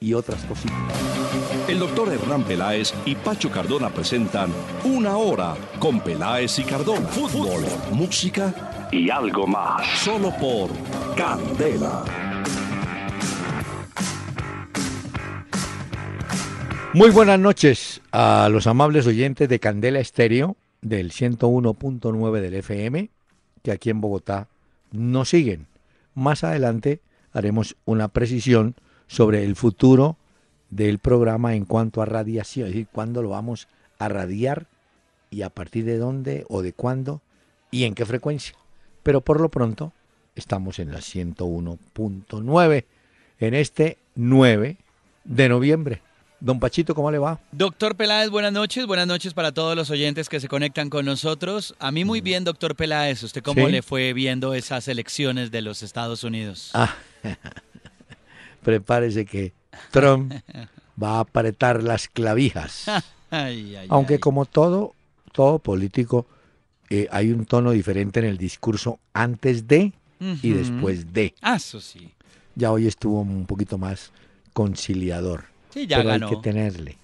y otras cositas. El doctor Hernán Peláez y Pacho Cardona presentan Una Hora con Peláez y Cardona. Fútbol, música y algo más. Solo por Candela. Muy buenas noches a los amables oyentes de Candela Estéreo del 101.9 del FM, que aquí en Bogotá nos siguen. Más adelante haremos una precisión sobre el futuro del programa en cuanto a radiación, es decir, cuándo lo vamos a radiar y a partir de dónde o de cuándo y en qué frecuencia. Pero por lo pronto estamos en la 101.9 en este 9 de noviembre. Don Pachito, ¿cómo le va? Doctor Peláez, buenas noches. Buenas noches para todos los oyentes que se conectan con nosotros. A mí muy bien, doctor Peláez. ¿Usted cómo ¿Sí? le fue viendo esas elecciones de los Estados Unidos? Ah, prepárese que Trump va a apretar las clavijas. Ay, ay, Aunque ay. como todo, todo político, eh, hay un tono diferente en el discurso antes de y después de. Ah, eso sí. Ya hoy estuvo un poquito más conciliador. Sí, ya pero ganó. hay que tenerle.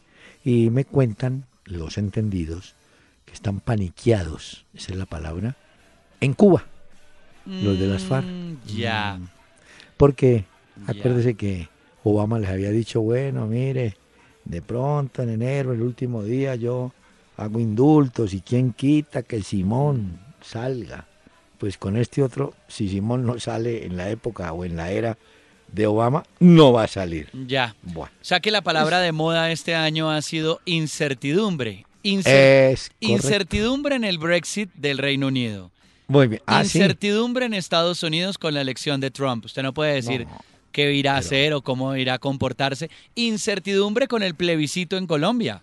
Y me cuentan los entendidos que están paniqueados, esa es la palabra, en Cuba, los de las FARC. Mm, Ya. Mm. Porque. Acuérdese que Obama les había dicho, bueno, mire, de pronto en enero, el último día, yo hago indultos y quién quita que Simón salga. Pues con este otro, si Simón no sale en la época o en la era de Obama, no va a salir. Ya. Bueno, O sea que la palabra de moda este año ha sido incertidumbre. Incer- es incertidumbre en el Brexit del Reino Unido. Muy bien. Ah, sí. incertidumbre en Estados Unidos con la elección de Trump. Usted no puede decir No, qué irá a hacer o cómo irá a comportarse. Incertidumbre con el plebiscito en Colombia.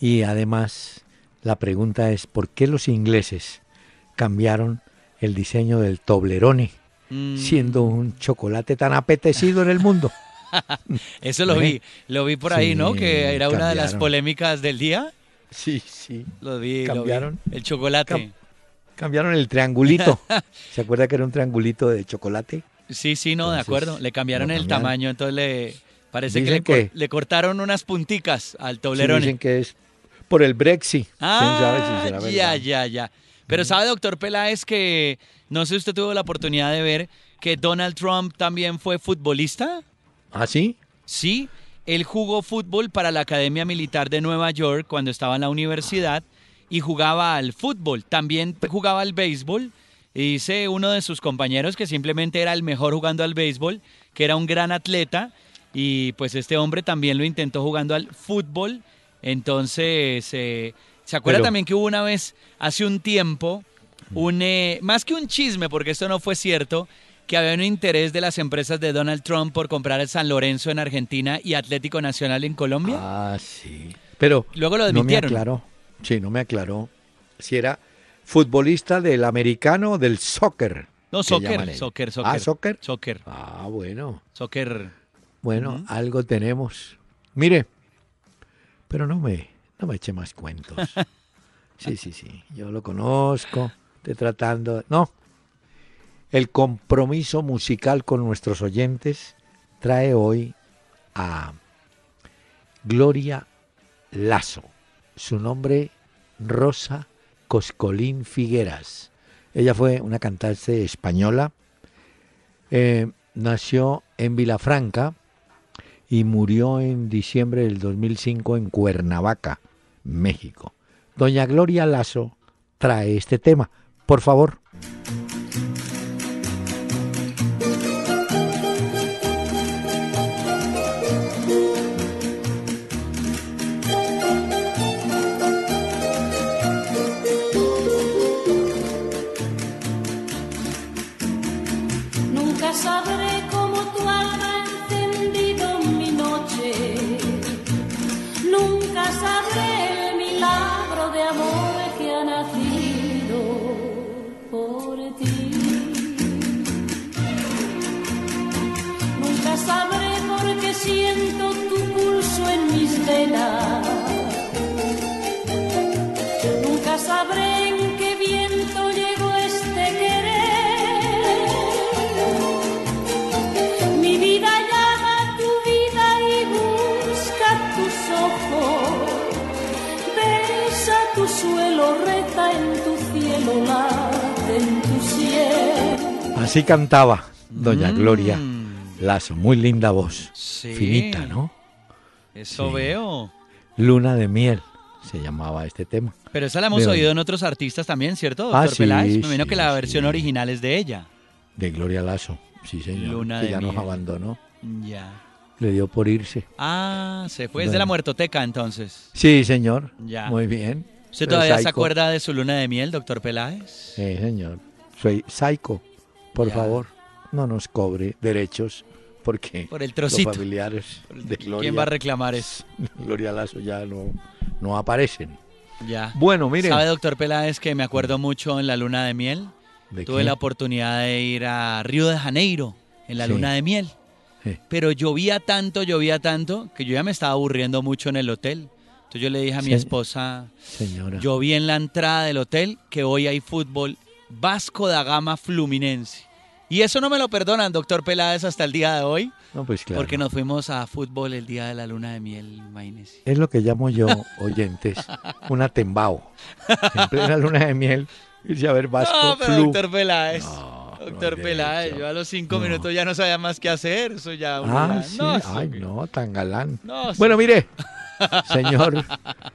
Y además, la pregunta es, ¿por qué los ingleses cambiaron el diseño del Toblerone? Mm, siendo un chocolate tan apetecido en el mundo. Eso lo vi, lo vi por ahí, ¿no? Que era una de las polémicas del día. Sí, sí. Lo vi, lo vi. Cambiaron. El chocolate. Cam- Cambiaron el triangulito. ¿Se acuerda que era un triangulito de chocolate? Sí, sí, no, de acuerdo. Le cambiaron el tamaño, entonces le parece que le, cor- que- le cortaron unas punticas al Sí, Toblerone. dicen que es por el Brexit. ¿Quién sabe si Ah, ya, ya, ya. Pero sabe, doctor Peláez, que no sé si usted tuvo la oportunidad de ver que Donald Trump también fue futbolista. ¿Ah, sí? Sí, él jugó fútbol para la Academia Militar de Nueva York cuando estaba en la universidad y jugaba al fútbol. También jugaba al béisbol. Y dice uno de sus compañeros que simplemente era el mejor jugando al béisbol, que era un gran atleta. Y pues este hombre también lo intentó jugando al fútbol. Entonces, eh, ¿se acuerda Pero- también que hubo una vez, hace un tiempo, un, eh, más que un chisme, porque esto no fue cierto, que había un interés de las empresas de Donald Trump por comprar el San Lorenzo en Argentina y Atlético Nacional en Colombia? Ah, sí. Pero Luego lo no me admitieron. aclaró. Sí, no me aclaró si era futbolista del americano del soccer. no, soccer, soccer, soccer. Ah, soccer. Soccer, Ah, bueno. soccer. Bueno, algo tenemos. Mire, pero no me, no me eche más cuentos. Sí, sí, sí. Yo lo conozco. Estoy tratando. No. El compromiso musical con nuestros oyentes trae hoy a Gloria Lazo. Su nombre, Rosa Coscolín Figueras. Ella fue una cantante española. Eh, nació en Vilafranca y murió en diciembre del 2005 en Cuernavaca, México. Doña Gloria Lazo trae este tema. Por favor. Nacido por ti. Nunca sabré por qué siento tu pulso en mis venas. Así cantaba Doña Mm. Gloria Lazo. Muy linda voz. Sí. Finita, ¿no? Eso Sí. veo. Luna de miel se llamaba este tema. Pero esa la hemos oído en otros artistas también, ¿cierto, Ah, doctor sí, Peláez? Me imagino que la versión original es de ella. De Gloria Lazo. Sí, señor. Luna que de ya nos abandonó. Ya. Le dio por irse. Ah, se fue. Es de Bueno. la muertoteca, entonces. Sí, señor. Ya. Muy bien. ¿Usted Pero todavía se acuerda de su luna de miel, doctor Peláez? Sí, señor. Soy Psycho. Por Ya. favor, no nos cobre derechos porque Por el los trocito. familiares de Gloria, ¿Quién va a reclamar eso? Gloria Lazo ya no, no aparecen. Ya. Bueno, mire. ¿Sabe, doctor Peláez, que me acuerdo mucho en la luna de miel? ¿De Tuve qué? la oportunidad de ir a Río de Janeiro en la Sí. luna de miel. Sí. Pero llovía tanto, llovía tanto, que yo ya me estaba aburriendo mucho en el hotel. Entonces yo le dije a mi esposa, Señora. yo vi en la entrada del hotel que hoy hay fútbol Vasco da Gama Fluminense. Y eso no me lo perdonan, doctor Peláez, hasta el día de hoy, no, pues claro. porque nos fuimos a fútbol el día de la luna de miel, imagínese. Es lo que llamo yo, oyentes, una tembao. En plena luna de miel, irse a ver Vasco No, pero Flu. doctor Peláez. No, doctor Peláez, yo a los cinco No. minutos ya no sabía más qué hacer. Eso ya. Ah, sí. no, Ay, no, tan galán. no, Bueno, mire, señor,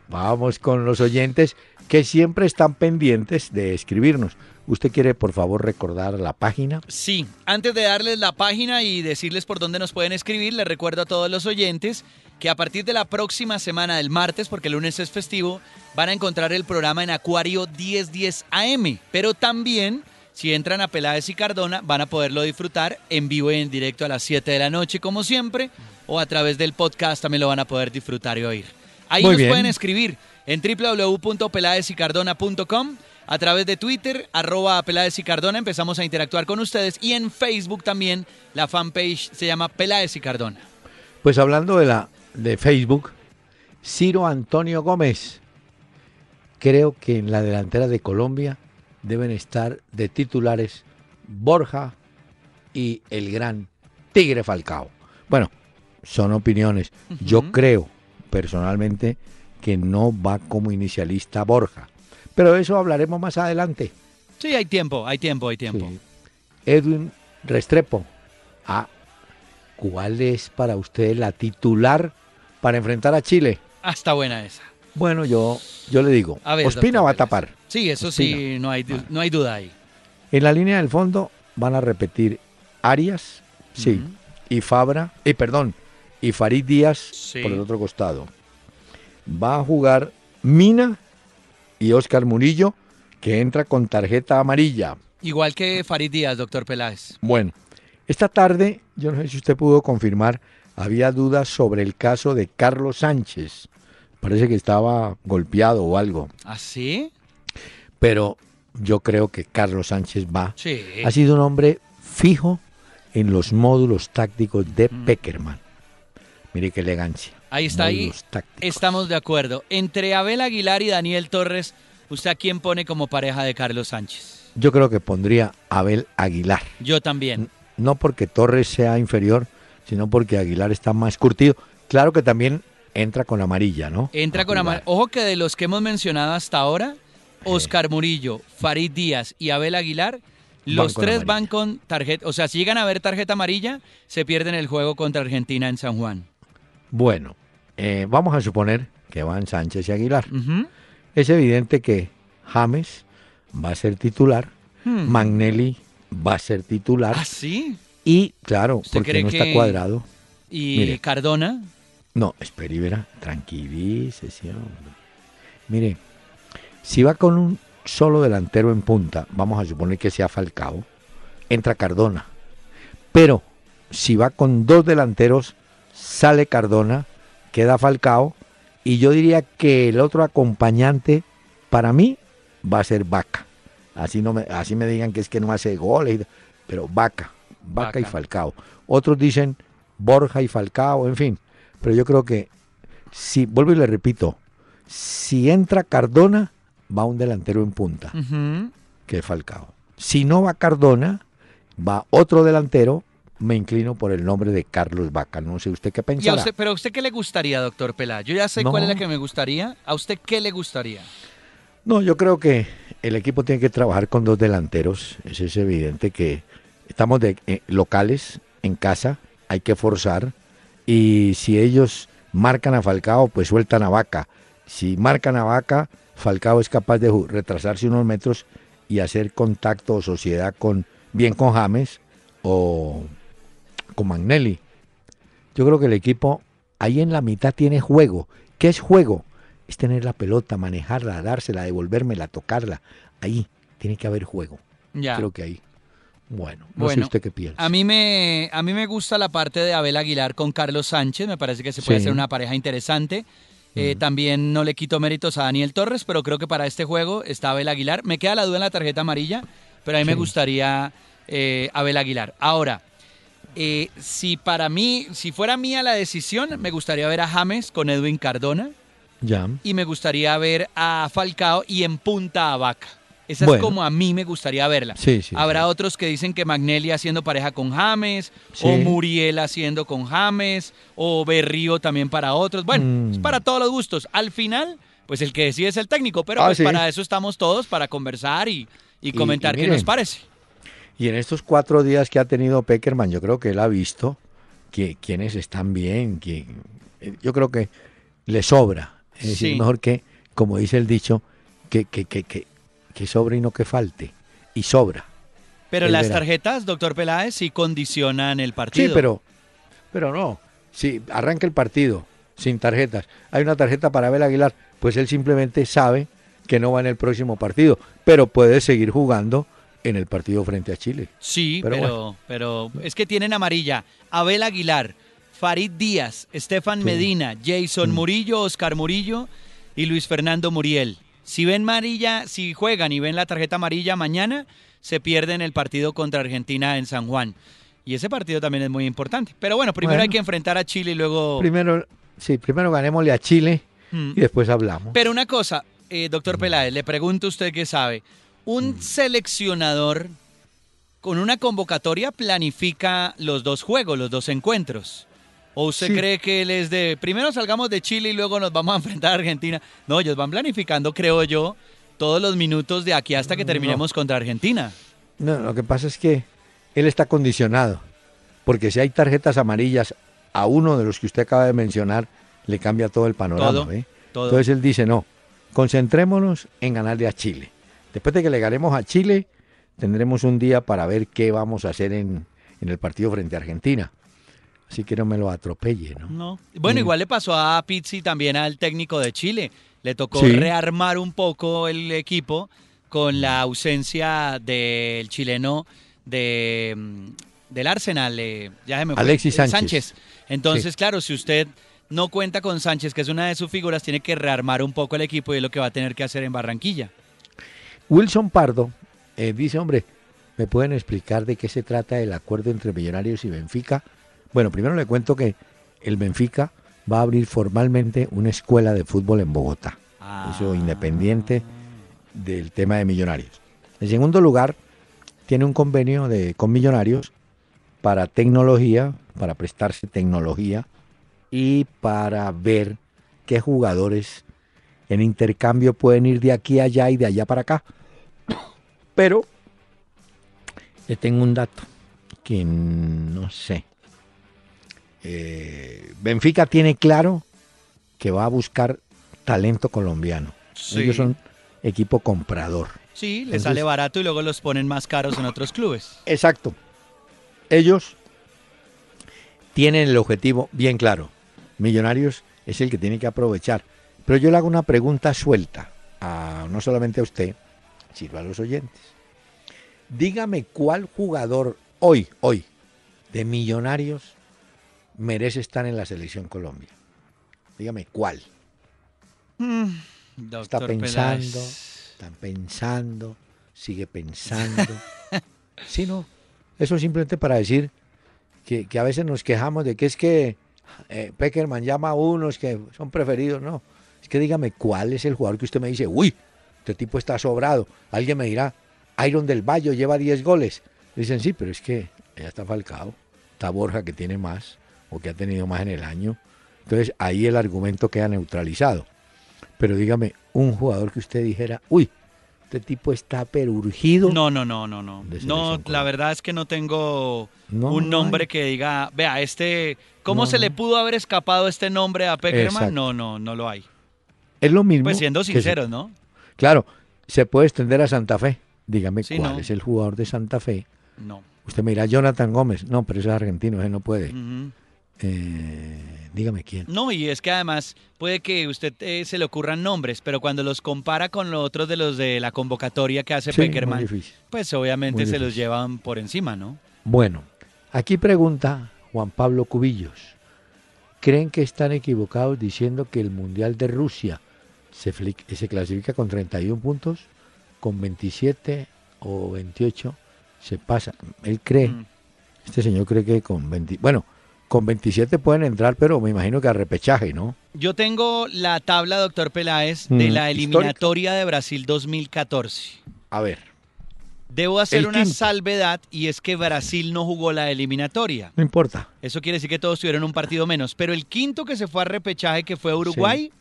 vamos con los oyentes que siempre están pendientes de escribirnos. ¿Usted quiere, por favor, recordar la página? Sí, antes de darles la página y decirles por dónde nos pueden escribir, les recuerdo a todos los oyentes que a partir de la próxima semana del martes, porque el lunes es festivo, van a encontrar el programa en Acuario 1010 AM. Pero también, si entran a Peláez y Cardona, van a poderlo disfrutar en vivo y en directo a las 7 de la noche, como siempre, o a través del podcast también lo van a poder disfrutar y oír. Ahí Muy nos bien. pueden escribir en www.peladesycardona.com a través de Twitter, arroba Peláez y Cardona, empezamos a interactuar con ustedes y en Facebook también la fanpage se llama Peláez y Cardona. Pues hablando de la de Facebook, Ciro Antonio Gómez. Creo que en la delantera de Colombia deben estar de titulares Borja y el gran Tigre Falcao. Bueno, son opiniones. Yo creo personalmente que no va como inicialista Borja. Pero de eso hablaremos más adelante. Sí, hay tiempo, hay tiempo, hay tiempo. Sí. Edwin Restrepo. Ah, ¿cuál es para usted la titular para enfrentar a Chile? Ah, está buena esa. Bueno, yo, yo le digo, A ver, Ospina va a tapar. Sí, eso sí, no hay, no hay duda ahí. En la línea del fondo van a repetir Arias, sí, y Fabra, y perdón, y Farid Díaz Sí. por el otro costado. Va a jugar Mina y Oscar Murillo, que entra con tarjeta amarilla. Igual que Farid Díaz, doctor Peláez. Bueno, esta tarde, yo no sé si usted pudo confirmar, había dudas sobre el caso de Carlos Sánchez. Parece que estaba golpeado o algo, ¿Ah, sí? pero yo creo que Carlos Sánchez va. Sí. Ha sido un hombre fijo en los módulos tácticos de Mm. Peckerman. Mire qué elegancia. Ahí está, ahí estamos de acuerdo. Entre Abel Aguilar y Daniel Torres, ¿usted a quién pone como pareja de Carlos Sánchez? Yo creo que pondría Abel Aguilar. Yo también. No porque Torres sea inferior, sino porque Aguilar está más curtido. Claro que también entra con amarilla, ¿no? Entra con jugar. Amar. Ojo que de los que hemos mencionado hasta ahora, Oscar Murillo, Farid Díaz y Abel Aguilar, los tres amarilla. van con tarjeta. O sea, si llegan a ver tarjeta amarilla, se pierden el juego contra Argentina en San Juan. Bueno, eh, vamos a suponer que van Sánchez y Aguilar. Es evidente que James va a ser titular, Hmm. Magnelli va a ser titular ¿Ah, sí? y, claro, ¿Usted porque no está cuadrado. Y Mire. Cardona. No, espere y verá, tranquilícese, hombre. Mire, si va con un solo delantero en punta, vamos a suponer que sea Falcao, entra Cardona. Pero si va con dos delanteros, sale Cardona, queda Falcao, y yo diría que el otro acompañante, para mí, va a ser Vaca. Así, no me, así me digan que es que no hace goles, pero Vaca, Vaca, y Falcao. Otros dicen Borja y Falcao, en fin. Pero yo creo que, si, vuelvo y le repito, si entra Cardona, va un delantero en punta, que es Falcao. Si no va Cardona, va otro delantero, me inclino por el nombre de Carlos Vaca. No sé usted qué pensará. pero a usted qué le gustaría, doctor Pelá? Yo ya sé cuál es la que me gustaría. ¿A usted qué le gustaría? No, yo creo que el equipo tiene que trabajar con dos delanteros. Eso es evidente que estamos de, eh, locales, en casa, hay que forzar. Y si ellos marcan a Falcao, pues sueltan a Vaca. Si marcan a Vaca, Falcao es capaz de retrasarse unos metros y hacer contacto o sociedad con bien con James o con Magnelli. Yo creo que el equipo ahí en la mitad tiene juego. ¿Qué es juego? Es tener la pelota, manejarla, dársela, devolvérmela, tocarla. Ahí tiene que haber juego. Ya. Creo que ahí. Bueno, no sé usted qué piensa. A mí, me, a mí me gusta la parte de Abel Aguilar con Carlos Sánchez. Me parece que se puede hacer una pareja interesante. Eh, también no le quito méritos a Daniel Torres, pero creo que para este juego está Abel Aguilar. Me queda la duda en la tarjeta amarilla, pero a mí me gustaría eh, Abel Aguilar. Ahora, eh, si para mí, si fuera mía la decisión, me gustaría ver a James con Edwin Cardona. Ya. Y me gustaría ver a Falcao y en punta a Vaca. Esa es como a mí me gustaría verla. Habrá otros que dicen que Magnelli haciendo pareja con James, o Muriel haciendo con James, o Berrío también para otros. Bueno, mm. es para todos los gustos. Al final, pues el que decide es el técnico, pero ah, pues para eso estamos todos, para conversar y, comentar qué nos parece. Y en estos cuatro días que ha tenido Peckerman, yo creo que él ha visto que quienes están bien, que yo creo que le sobra. Es decir, mejor que, como dice el dicho, que, que, que, que que sobre y no que falte. Y sobra. Pero las tarjetas, doctor Peláez, sí condicionan el partido. Sí, pero, pero no. Si arranca el partido sin tarjetas, hay una tarjeta para Abel Aguilar, pues él simplemente sabe que no va en el próximo partido, pero puede seguir jugando en el partido frente a Chile. Sí, pero, pero, es que tienen amarilla Abel Aguilar, Farid Díaz, Estefan Medina, Jason mm. Murillo, Oscar Murillo y Luis Fernando Muriel. Si ven amarilla, si juegan y ven la tarjeta amarilla mañana, se pierden el partido contra Argentina en San Juan. Y ese partido también es muy importante. Pero bueno, primero hay que enfrentar a Chile y luego... Primero, sí, primero ganémosle a Chile mm. y después hablamos. Pero una cosa, eh, doctor Peláez, le pregunto a usted qué sabe. ¿Un seleccionador con una convocatoria planifica los dos juegos, los dos encuentros? ¿O usted cree que él es de, primero salgamos de Chile y luego nos vamos a enfrentar a Argentina? No, ellos van planificando, creo yo, todos los minutos de aquí hasta que terminemos contra Argentina. No, lo que pasa es que él está condicionado, porque si hay tarjetas amarillas a uno de los que usted acaba de mencionar, le cambia todo el panorama. ¿eh? Entonces él dice, no, concentrémonos en ganarle a Chile. Después de que le ganemos a Chile, tendremos un día para ver qué vamos a hacer en, en el partido frente a Argentina. Así que no me lo atropelle, ¿no? No. Bueno, igual le pasó a Pizzi también al técnico de Chile. Le tocó rearmar un poco el equipo con la ausencia del chileno de, mm, del Arsenal, eh, ya me Alexis Sánchez. Entonces, claro, si usted no cuenta con Sánchez, que es una de sus figuras, tiene que rearmar un poco el equipo y es lo que va a tener que hacer en Barranquilla. Wilson Pardo eh, dice, hombre, ¿me pueden explicar de qué se trata el acuerdo entre Millonarios y Benfica? Bueno, primero le cuento que el Benfica va a abrir formalmente una escuela de fútbol en Bogotá. Eso ah. independiente del tema de millonarios. En segundo lugar, tiene un convenio de, con millonarios para tecnología, para prestarse tecnología y para ver qué jugadores en intercambio pueden ir de aquí a allá y de allá para acá. Pero le tengo un dato que no sé. Eh, Benfica tiene claro que va a buscar talento colombiano. Ellos son equipo comprador. Sí, les sale barato y luego los ponen más caros en otros clubes. Exacto. Ellos tienen el objetivo bien claro. Millonarios es el que tiene que aprovechar. Pero yo le hago una pregunta suelta, a, no solamente a usted, sino a los oyentes. Dígame cuál jugador hoy, hoy, de Millonarios merece estar en la selección Colombia? Dígame, ¿cuál? Mm, está pensando, están pensando, sigue pensando. sí, no. Eso simplemente para decir que, que a veces nos quejamos de que es que eh, Peckerman llama a unos que son preferidos. No, es que dígame cuál es el jugador que usted me dice, uy, este tipo está sobrado. Alguien me dirá, Iron del Valle lleva 10 goles. Dicen, sí, pero es que ya está Falcao, está Borja que tiene más o que ha tenido más en el año. Entonces ahí el argumento queda neutralizado. Pero dígame, un jugador que usted dijera, uy, este tipo está perurgido. No, no, no, no, no. No, la verdad es que no tengo un nombre que diga, vea, este, ¿cómo se le pudo haber escapado este nombre a Peckerman? No, no, no lo hay. Es lo mismo. Pues siendo sinceros, ¿no? Claro, se puede extender a Santa Fe. Dígame cuál es el jugador de Santa Fe. No. Usted me dirá Jonathan Gómez. No, pero ese es argentino, ese no puede. Eh, dígame quién. No, y es que además puede que usted eh, se le ocurran nombres, pero cuando los compara con los otros de los de la convocatoria que hace Peckerman, pues obviamente se los llevan por encima, ¿no? Bueno, aquí pregunta Juan Pablo Cubillos. ¿Creen que están equivocados diciendo que el Mundial de Rusia se, se clasifica con 31 puntos, con 27 o 28 se pasa? Él cree, mm. este señor cree que con 20, bueno, con 27 pueden entrar, pero me imagino que a repechaje, ¿no? Yo tengo la tabla, doctor Peláez, de mm, la eliminatoria de Brasil 2014. A ver. Debo hacer una salvedad y es que Brasil no jugó la eliminatoria. No importa. Eso quiere decir que todos tuvieron un partido menos. Pero el quinto que se fue a repechaje, que fue Uruguay,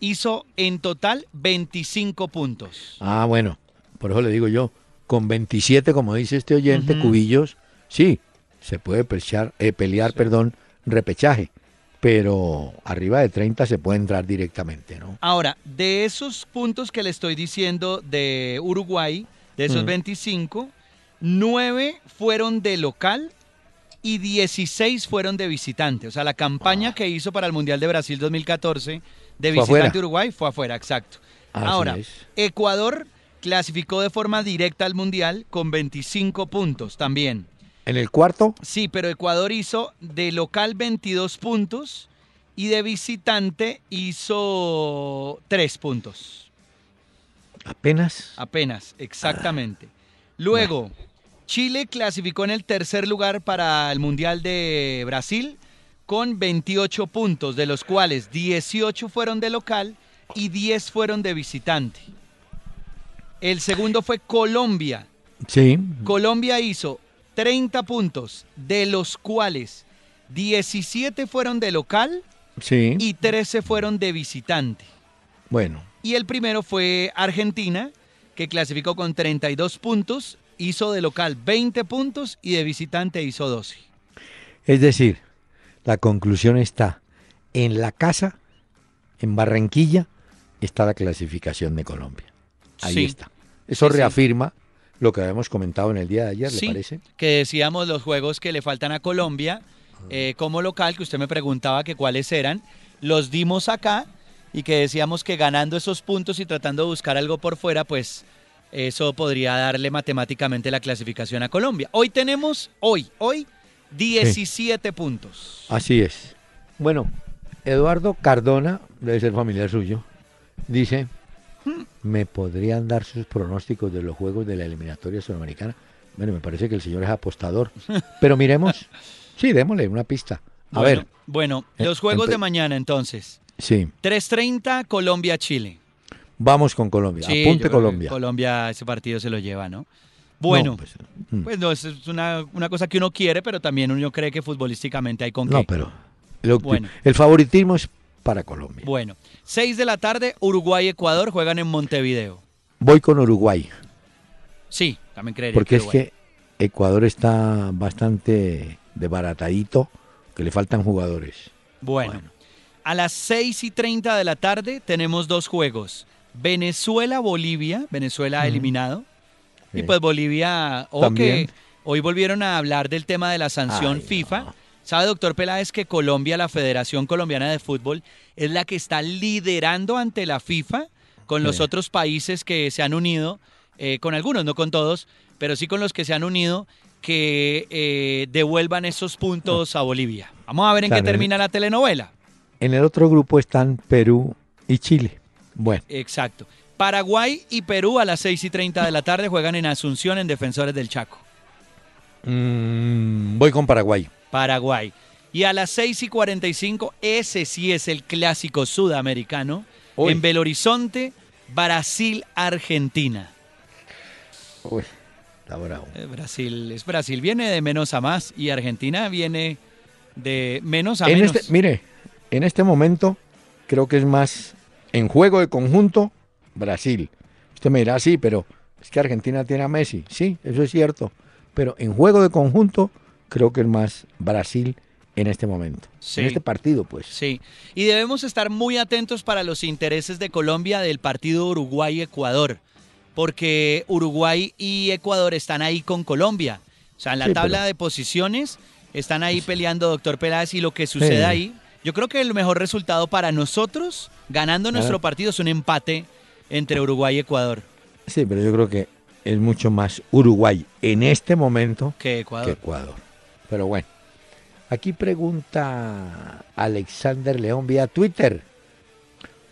hizo en total 25 puntos. Ah, bueno. Por eso le digo yo, con 27, como dice este oyente, cubillos, sí, se puede pelear, eh, pelear perdón, repechaje, pero arriba de 30 se puede entrar directamente, ¿no? Ahora, de esos puntos que le estoy diciendo de Uruguay, de esos 25, 9 fueron de local y 16 fueron de visitante. O sea, la campaña ah. que hizo para el Mundial de Brasil 2014 de visitante Uruguay fue afuera, exacto. Ahora, Ecuador clasificó de forma directa al Mundial con 25 puntos también. ¿En el cuarto? Sí, pero Ecuador hizo de local 22 puntos y de visitante hizo 3 puntos. ¿Apenas? Apenas, exactamente. Luego, Chile clasificó en el tercer lugar para el Mundial de Brasil con 28 puntos, de los cuales 18 fueron de local y 10 fueron de visitante. El segundo fue Colombia. Sí. Colombia hizo 30 puntos, de los cuales 17 fueron de local y 13 fueron de visitante. Bueno. Y el primero fue Argentina, que clasificó con 32 puntos, hizo de local 20 puntos y de visitante hizo 12. Es decir, la conclusión está, en la casa, en Barranquilla, está la clasificación de Colombia. Ahí está. Eso reafirma lo que habíamos comentado en el día de ayer, ¿le parece? Que decíamos los juegos que le faltan a Colombia eh, como local, que usted me preguntaba que cuáles eran, los dimos acá y que decíamos que ganando esos puntos y tratando de buscar algo por fuera, pues eso podría darle matemáticamente la clasificación a Colombia. Hoy tenemos, hoy, hoy, 17 puntos. Así es. Bueno, Eduardo Cardona, debe ser familiar suyo, dice, ¿Me podrían dar sus pronósticos de los juegos de la eliminatoria sudamericana? Bueno, me parece que el señor es apostador. Pero miremos. Sí, démosle una pista. A ver. Bueno, eh, los juegos de mañana entonces. Sí. 3.30 Colombia-Chile. Vamos con Colombia. Apunte Colombia. Colombia ese partido se lo lleva, ¿no? Bueno, pues, mm. pues, no, es una, cosa que uno quiere, pero también uno cree que futbolísticamente hay con qué. No, pero bueno. el favoritismo es para Colombia. Bueno, 6 de la tarde, Uruguay-Ecuador juegan en Montevideo. Voy con Uruguay. Sí, también creería. Porque es que Ecuador está bastante desbaratadito, que le faltan jugadores. Bueno, a las 6 y 30 de la tarde tenemos dos juegos. Venezuela-Bolivia, Venezuela ha eliminado. Y pues Bolivia, o hoy volvieron a hablar del tema de la sanción FIFA. ¿Sabe, doctor Peláez, que Colombia, la Federación Colombiana de Fútbol, es la que está liderando ante la FIFA con los otros países que se han unido, eh, con algunos, no con todos, pero sí con los que se han unido, que eh, devuelvan esos puntos a Bolivia. Vamos a ver en qué termina la telenovela. En el otro grupo están Perú y Chile. Bueno. Exacto. Paraguay y Perú a las 6 y 30 de la tarde juegan en Asunción en Defensores del Chaco. Mm, voy con Paraguay. Paraguay. Y a las 6 y 45, ese sí es el clásico sudamericano. En Belo Horizonte, Brasil-Argentina. Uy, está bravo. Eh, Brasil, es Brasil, viene de menos a más y Argentina viene de menos a en menos. Este, mire, en este momento creo que es más en juego de conjunto Brasil. Usted me dirá, sí, pero es que Argentina tiene a Messi. Sí, eso es cierto. Pero en juego de conjunto creo que es más Brasil en este momento. En este partido, pues. Sí. Y debemos estar muy atentos para los intereses de Colombia del partido Uruguay-Ecuador. Porque Uruguay y Ecuador están ahí con Colombia. O sea, en la tabla de posiciones están ahí peleando doctor Peláez y lo que sucede ahí. Yo creo que el mejor resultado para nosotros, ganando nuestro partido, es un empate entre Uruguay y Ecuador. Sí, pero yo creo que es mucho más Uruguay en este momento que Ecuador. Que Ecuador. Pero bueno, aquí pregunta Alexander León vía Twitter.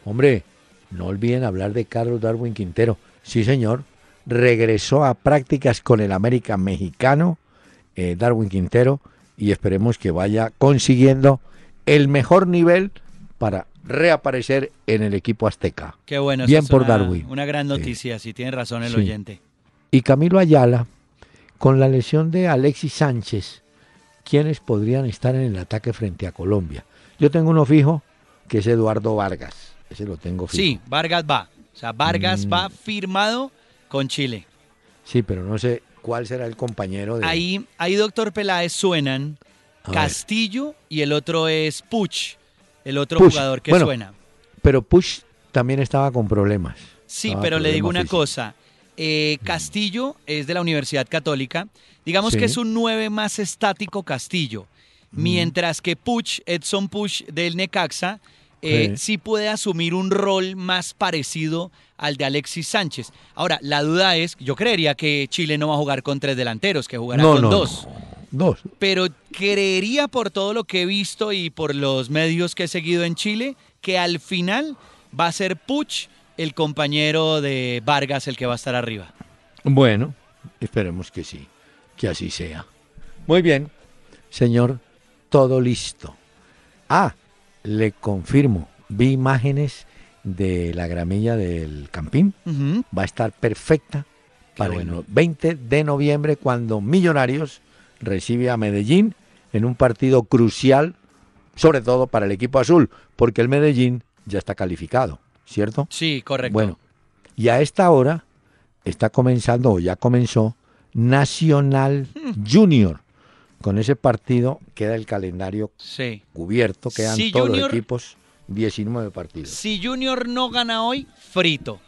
Hombre, no olviden hablar de Carlos Darwin Quintero. Sí, señor. Regresó a prácticas con el América mexicano, eh, Darwin Quintero, y esperemos que vaya consiguiendo el mejor nivel para reaparecer en el equipo azteca. Qué bueno. Bien por Darwin. Una gran noticia, si tiene razón el oyente. Y Camilo Ayala, con la lesión de Alexis Sánchez, ¿quiénes podrían estar en el ataque frente a Colombia? Yo tengo uno fijo, que es Eduardo Vargas. Ese lo tengo fijo. Sí, Vargas va. O sea, Vargas mm. va firmado con Chile. Sí, pero no sé cuál será el compañero de... Ahí, ahí doctor Peláez, suenan Castillo y el otro es Puch el otro jugador que suena. Pero Push también estaba con problemas. Sí, pero le digo una cosa. Eh, Castillo es de la Universidad Católica. Digamos que es un 9 más estático Castillo. Mm. Mientras que Puch, Edson Puch del Necaxa, eh, sí. puede asumir un rol más parecido al de Alexis Sánchez. Ahora, la duda es, yo creería que Chile no va a jugar con tres delanteros, que jugará con dos. Dos. Pero creería por todo lo que he visto y por los medios que he seguido en Chile que al final va a ser Puch el compañero de Vargas el que va a estar arriba. Bueno, esperemos que sí, que así sea. Muy bien, señor, todo listo. Ah, le confirmo, vi imágenes de la gramilla del Campín. Va a estar perfecta para el 20 de noviembre cuando Millonarios recibe a Medellín en un partido crucial, sobre todo para el equipo azul, porque el Medellín ya está calificado, ¿cierto? Sí, correcto. Bueno, y a esta hora está comenzando, o ya comenzó, Nacional hmm. Junior. Con ese partido queda el calendario cubierto, quedan todos los equipos, 19 partidos. Si Junior no gana hoy, frito.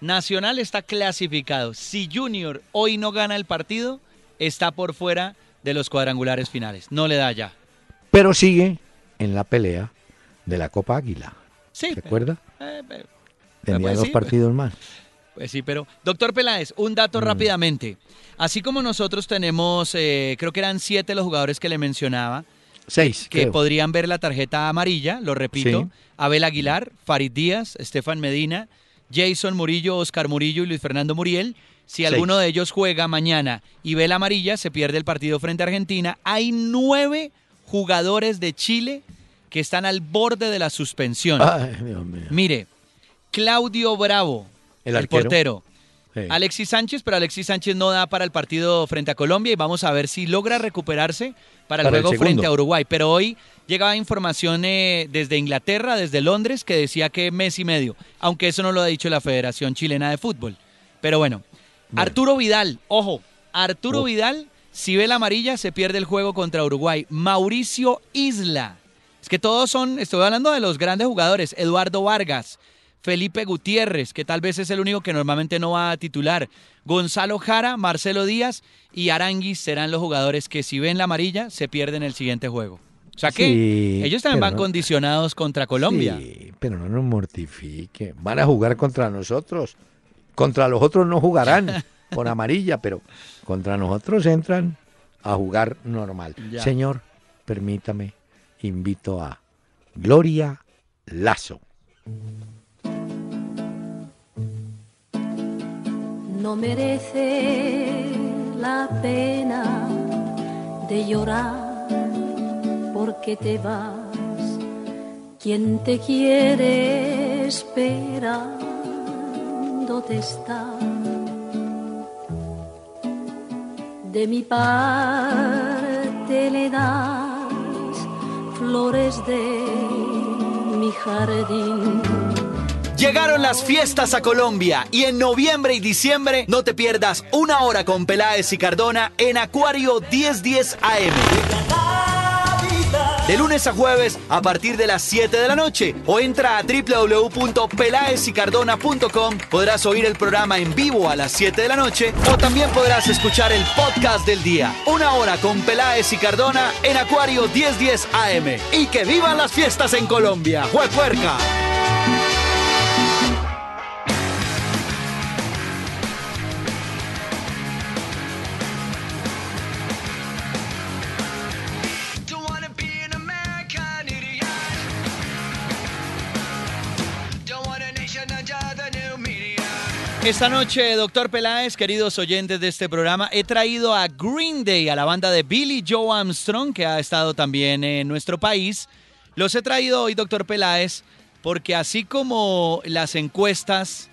Nacional está clasificado. Si Junior hoy no gana el partido, está por fuera de los cuadrangulares finales. No le da ya. Pero sigue en la pelea de la Copa Águila. Sí. ¿Se acuerda? Eh, Tenía pues dos partidos más. Pues sí, pero doctor Peláez, un dato mm. rápidamente. Así como nosotros tenemos, eh, creo que eran siete los jugadores que le mencionaba. Seis. Que podrían ver la tarjeta amarilla, lo repito. Abel Aguilar, Farid Díaz, Estefan Medina, Jason Murillo, Oscar Murillo y Luis Fernando Muriel. Si alguno de ellos juega mañana y ve la amarilla, se pierde el partido frente a Argentina. Hay nueve jugadores de Chile que están al borde de la suspensión. Mire, Claudio Bravo, el, portero. Alexis Sánchez, pero Alexis Sánchez no da para el partido frente a Colombia y vamos a ver si logra recuperarse para el juego frente a Uruguay. Pero hoy llegaba información eh, desde Inglaterra, desde Londres, que decía que mes y medio, aunque eso no lo ha dicho la Federación Chilena de Fútbol. Pero bueno, Arturo Vidal, ojo, Arturo Vidal, si ve la amarilla, se pierde el juego contra Uruguay. Mauricio Isla. Es que todos son, estoy hablando de los grandes jugadores. Eduardo Vargas, Felipe Gutiérrez, que tal vez es el único que normalmente no va a titular. Gonzalo Jara, Marcelo Díaz y Aranguis serán los jugadores que si ven la amarilla se pierden el siguiente juego. O sea que ellos también van condicionados contra Colombia. Sí, pero no nos mortifique. Van a jugar contra nosotros. Contra los otros no jugarán con amarilla, pero contra nosotros entran a jugar normal. Señor, permítame, invito a Gloria Lazo. no merece la pena de llorar porque te vas. Quien te quiere esperándote está. De mi parte le das flores de mi jardín Llegaron las fiestas a Colombia y en noviembre y diciembre no te pierdas una hora con Peláez y Cardona en Acuario 1010 AM. De lunes a jueves a partir de las 7 de la noche o entra a www.pelaesycardona.com. Podrás oír el programa en vivo a las 7 de la noche o también podrás escuchar el podcast del día. Una hora con Peláez y Cardona en Acuario 1010 AM. Y que vivan las fiestas en Colombia. ¡Juepuerca! Esta noche, doctor Peláez, queridos oyentes de este programa, he traído a Green Day, a la banda de Billy Joe Armstrong, que ha estado también en nuestro país. Los he traído hoy, doctor Peláez, porque así como las encuestas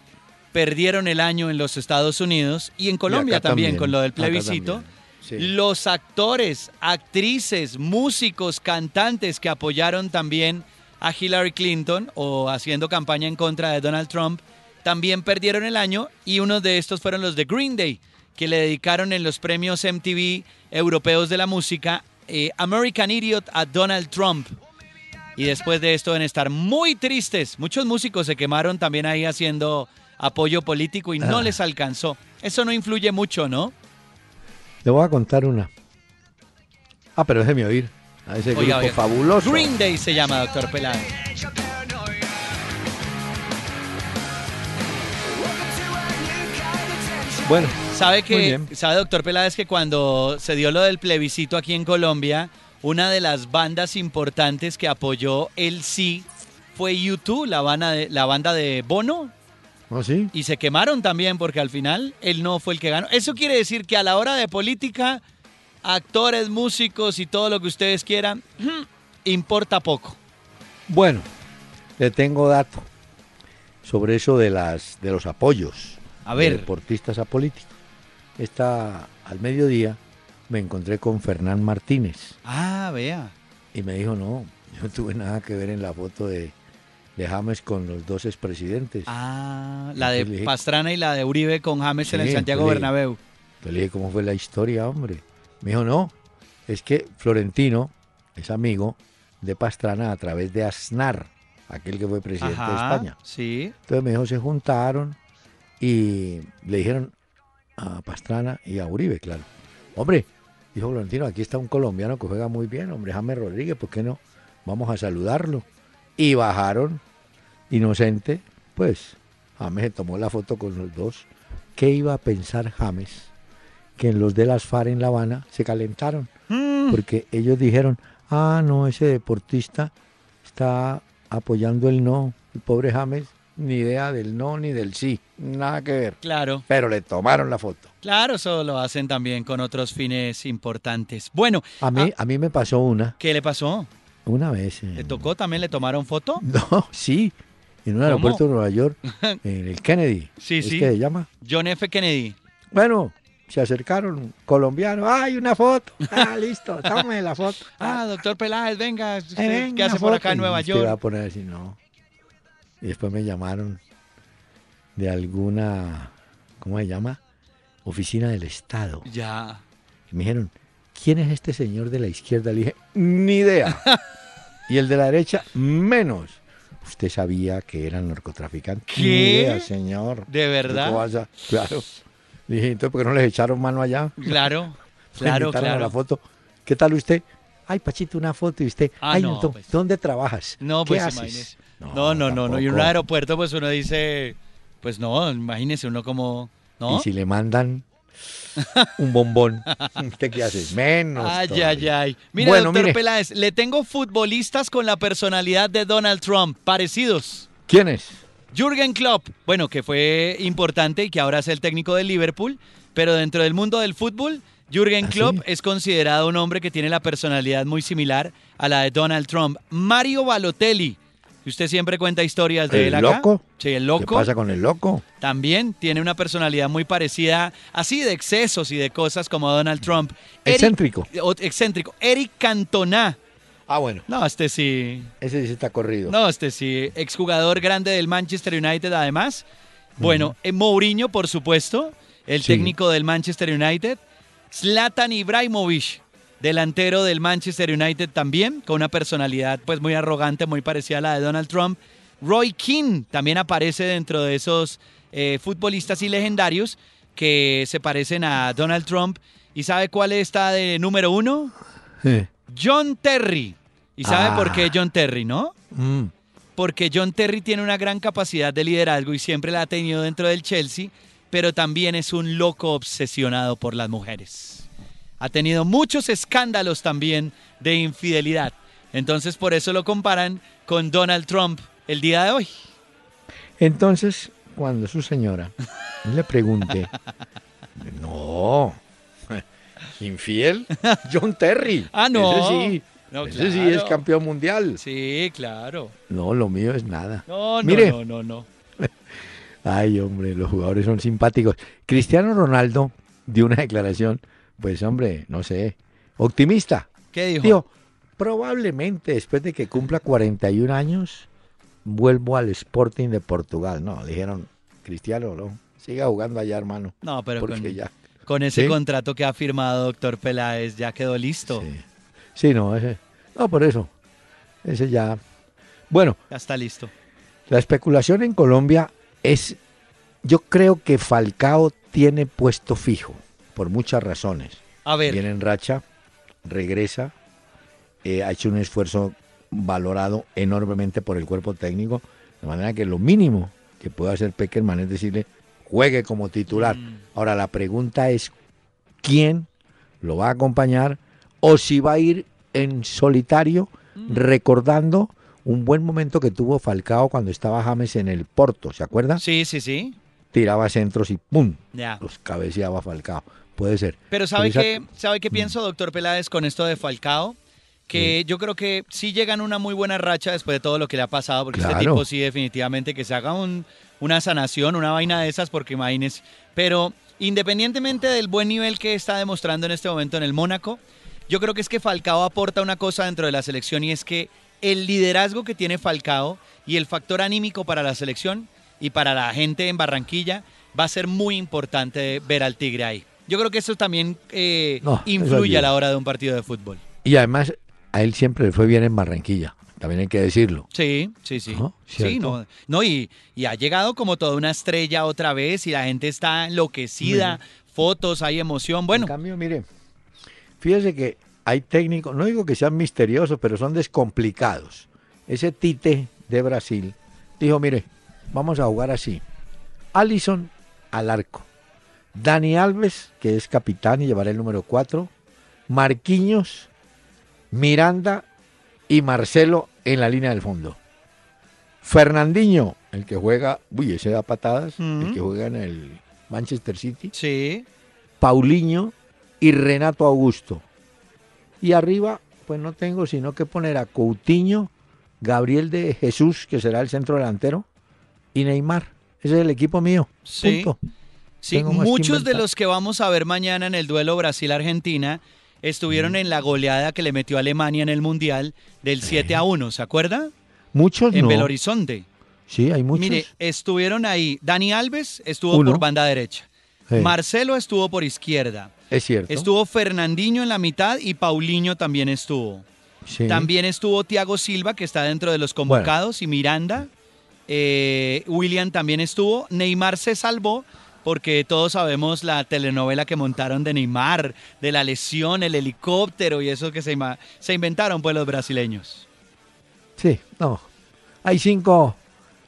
perdieron el año en los Estados Unidos y en Colombia también, con lo del plebiscito, los actores, actrices, músicos, cantantes que apoyaron también a Hillary Clinton o haciendo campaña en contra de Donald Trump, también perdieron el año y uno de estos fueron los de Green Day, que le dedicaron en los premios MTV europeos de la música eh, American Idiot a Donald Trump. Y después de esto deben estar muy tristes. Muchos músicos se quemaron también ahí haciendo apoyo político y no ah. les alcanzó. Eso no influye mucho, ¿no? Le voy a contar una. Ah, pero déjeme oír. A ese grupo fabuloso. Green Day se llama, doctor Peláez. Bueno. Sabe que, sabe doctor Peláez que cuando se dio lo del plebiscito aquí en Colombia, una de las bandas importantes que apoyó el sí fue YouTube, la banda de, la banda de Bono. ¿Oh, sí? Y se quemaron también porque al final él no fue el que ganó. Eso quiere decir que a la hora de política, actores, músicos y todo lo que ustedes quieran, importa poco. Bueno, le tengo dato sobre eso de, las, de los apoyos. A ver. deportistas a políticos. Esta, al mediodía me encontré con Fernán Martínez. Ah, vea. Y me dijo, no, yo no tuve nada que ver en la foto de, de James con los dos expresidentes. Ah, la de Pastrana y la de Uribe con James en el Santiago Bernabéu. le dije, ¿cómo fue la historia, hombre? Me dijo, no, es que Florentino es amigo de Pastrana a través de Aznar, aquel que fue presidente de España. Sí. Entonces me dijo, se juntaron y le dijeron a Pastrana y a Uribe, claro. Hombre, dijo Florentino, aquí está un colombiano que juega muy bien, hombre, James Rodríguez, ¿por qué no? Vamos a saludarlo. Y bajaron, inocente, pues James se tomó la foto con los dos. ¿Qué iba a pensar James? Que en los de las FARC en La Habana se calentaron. Mm. Porque ellos dijeron, ah, no, ese deportista está apoyando el no. El pobre James ni idea del no ni del sí, nada que ver. Claro. Pero le tomaron la foto. Claro, eso lo hacen también con otros fines importantes. Bueno. A mí, a, mí me pasó una. ¿Qué le pasó? Una vez. ¿Le tocó también? ¿Le tomaron foto? No, sí. En un aeropuerto de Nueva York, en el Kennedy. Sí, sí. ¿Qué se llama? John F. Kennedy. Bueno, se acercaron colombianos. ¡Ay, una foto! Ah, listo, tome la foto. ah, doctor Peláez, venga. Eh, ¿Qué hace por acá en Nueva York? va a poner así, no. Y después me llamaron de alguna, ¿cómo se llama? Oficina del Estado. Ya. Y me dijeron, ¿quién es este señor de la izquierda? Le dije, ni idea. y el de la derecha, menos. Usted sabía que eran narcotraficantes. ¿Qué? Ni idea, señor. ¿De verdad? Claro. Le dije, entonces, ¿por qué no les echaron mano allá? Claro, claro, claro. la foto. ¿Qué tal usted? Ay, Pachito, una foto y usted. Ah, ay, pues. ¿dónde trabajas? No, pues haces? No, no, no, no. Y en un aeropuerto, pues uno dice, pues no, imagínese uno como. ¿no? Y si le mandan un bombón, ¿usted qué hace? Menos. Ay, ay, ay. Mira, doctor Peláez, le tengo futbolistas con la personalidad de Donald Trump, parecidos. ¿Quiénes? Jürgen Klopp, bueno, que fue importante y que ahora es el técnico del Liverpool, pero dentro del mundo del fútbol, Jürgen ¿Ah, Klopp sí? es considerado un hombre que tiene la personalidad muy similar a la de Donald Trump. Mario Balotelli, que usted siempre cuenta historias de ¿El él acá. loco? Sí, el ¿Qué loco. pasa con el loco? También tiene una personalidad muy parecida, así de excesos y de cosas como Donald Trump. Eric- Excéntrico. o- excéntrico. Eric Cantona. Ah, bueno. No, este sí. Ese sí está corrido. No, este sí. Exjugador grande del Manchester United, además. Bueno, eh, Mourinho, por supuesto, el Sí. técnico del Manchester United. Zlatan Ibrahimovic, delantero del Manchester United también, con una personalidad pues muy arrogante, muy parecida a la de Donald Trump. Roy Keane también aparece dentro de esos eh, futbolistas y legendarios que se parecen a Donald Trump. ¿Y sabe cuál está de número uno? John Terry. ¿Y sabe Ah. por qué John Terry, no? mm, porque John Terry tiene una gran capacidad de liderazgo y siempre la ha tenido dentro del Chelsea, pero también es un loco obsesionado por las mujeres. Ha tenido muchos escándalos también de infidelidad. Entonces por eso lo comparan con Donald Trump el día de hoy. Entonces, cuando su señora le pregunte, no, infiel, John Terry. Ah, no. Ese sí, No, ese sí es campeón mundial. Sí, claro. No, lo mío es nada. No, no, Mire. no, no, no. Ay, hombre, los jugadores son simpáticos. Cristiano Ronaldo dio una declaración, pues hombre, no sé, optimista. ¿Qué dijo? Dijo, probablemente después de que cumpla 41 años, vuelvo al Sporting de Portugal. No, dijeron, Cristiano, no, siga jugando allá, hermano. no, pero Porque con, ya. con ese ¿Sí? contrato que ha firmado doctor Peláez ya quedó listo. Sí. Sí, no, ese. No, por eso. Ese ya. Bueno, Ya está listo. la especulación en Colombia es. Yo creo que Falcao tiene puesto fijo, por muchas razones. A ver, Viene en racha, regresa, eh, ha hecho un esfuerzo valorado enormemente por el cuerpo técnico, de manera que lo mínimo que puede hacer Peckerman es decirle, juegue como titular. Mm. Ahora la pregunta es, ¿quién lo va a acompañar o si va a ir en solitario Mm. recordando un buen momento que tuvo Falcao cuando estaba James en el Porto, ¿se acuerda? sí, sí, sí. Tiraba centros y ¡pum! Los cabeceaba Falcao. Puede ser. Pero ¿sabe esa- qué, ¿sabe qué pienso, doctor Peláez, con esto de Falcao? Que yo creo que sí llegan una muy buena racha después de todo lo que le ha pasado, porque este tipo sí definitivamente que se haga un- una sanación, una vaina de esas, porque imagínese. Pero independientemente del buen nivel que está demostrando en este momento en el Mónaco, yo creo que es que Falcao aporta una cosa dentro de la selección y es que el liderazgo que tiene Falcao y el factor anímico para la selección y para la gente en Barranquilla va a ser muy importante ver al Tigre ahí. Yo creo que eso también eh, No, eso influye a la hora de un partido de fútbol. Y además, a él siempre le fue bien en Barranquilla, también hay que decirlo. Sí, sí, sí. Sí, no, no y, y ha llegado como toda una estrella otra vez y la gente está enloquecida, fotos, hay emoción. Bueno, En cambio, mire, fíjese que hay técnicos, no digo que sean misteriosos, pero son descomplicados. Ese Tite de Brasil dijo, mire, vamos a jugar así. Allison al arco. Dani Alves, que es capitán y llevará el número 4. Marquinhos, Miranda y Marcelo en la línea del fondo. Fernandinho, el que juega, uy, ese da patadas, el que juega en el Manchester City. sí, Paulinho y Renato Augusto. Y arriba, pues no tengo sino que poner a Coutinho, Gabriel de Jesús, que será el centro delantero, y Neymar. Ese es el equipo mío. Sí. Punto. Sí. Muchos de los que vamos a ver mañana en el duelo Brasil-Argentina estuvieron en la goleada que le metió Alemania en el Mundial del 7 a 1, ¿se acuerda? Muchos En no. Belo Horizonte. Sí, hay muchos. Mire, estuvieron ahí. Dani Alves estuvo Uno. por banda derecha. Sí, Marcelo estuvo por izquierda. es cierto. Estuvo Fernandinho en la mitad y Paulinho también estuvo. Sí. También estuvo Thiago Silva, que está dentro de los convocados, y Miranda. Eh, William también estuvo. Neymar se salvó porque todos sabemos la telenovela que montaron de Neymar, de la lesión, el helicóptero y eso que se, inventaron pues los brasileños. Sí, no. Hay cinco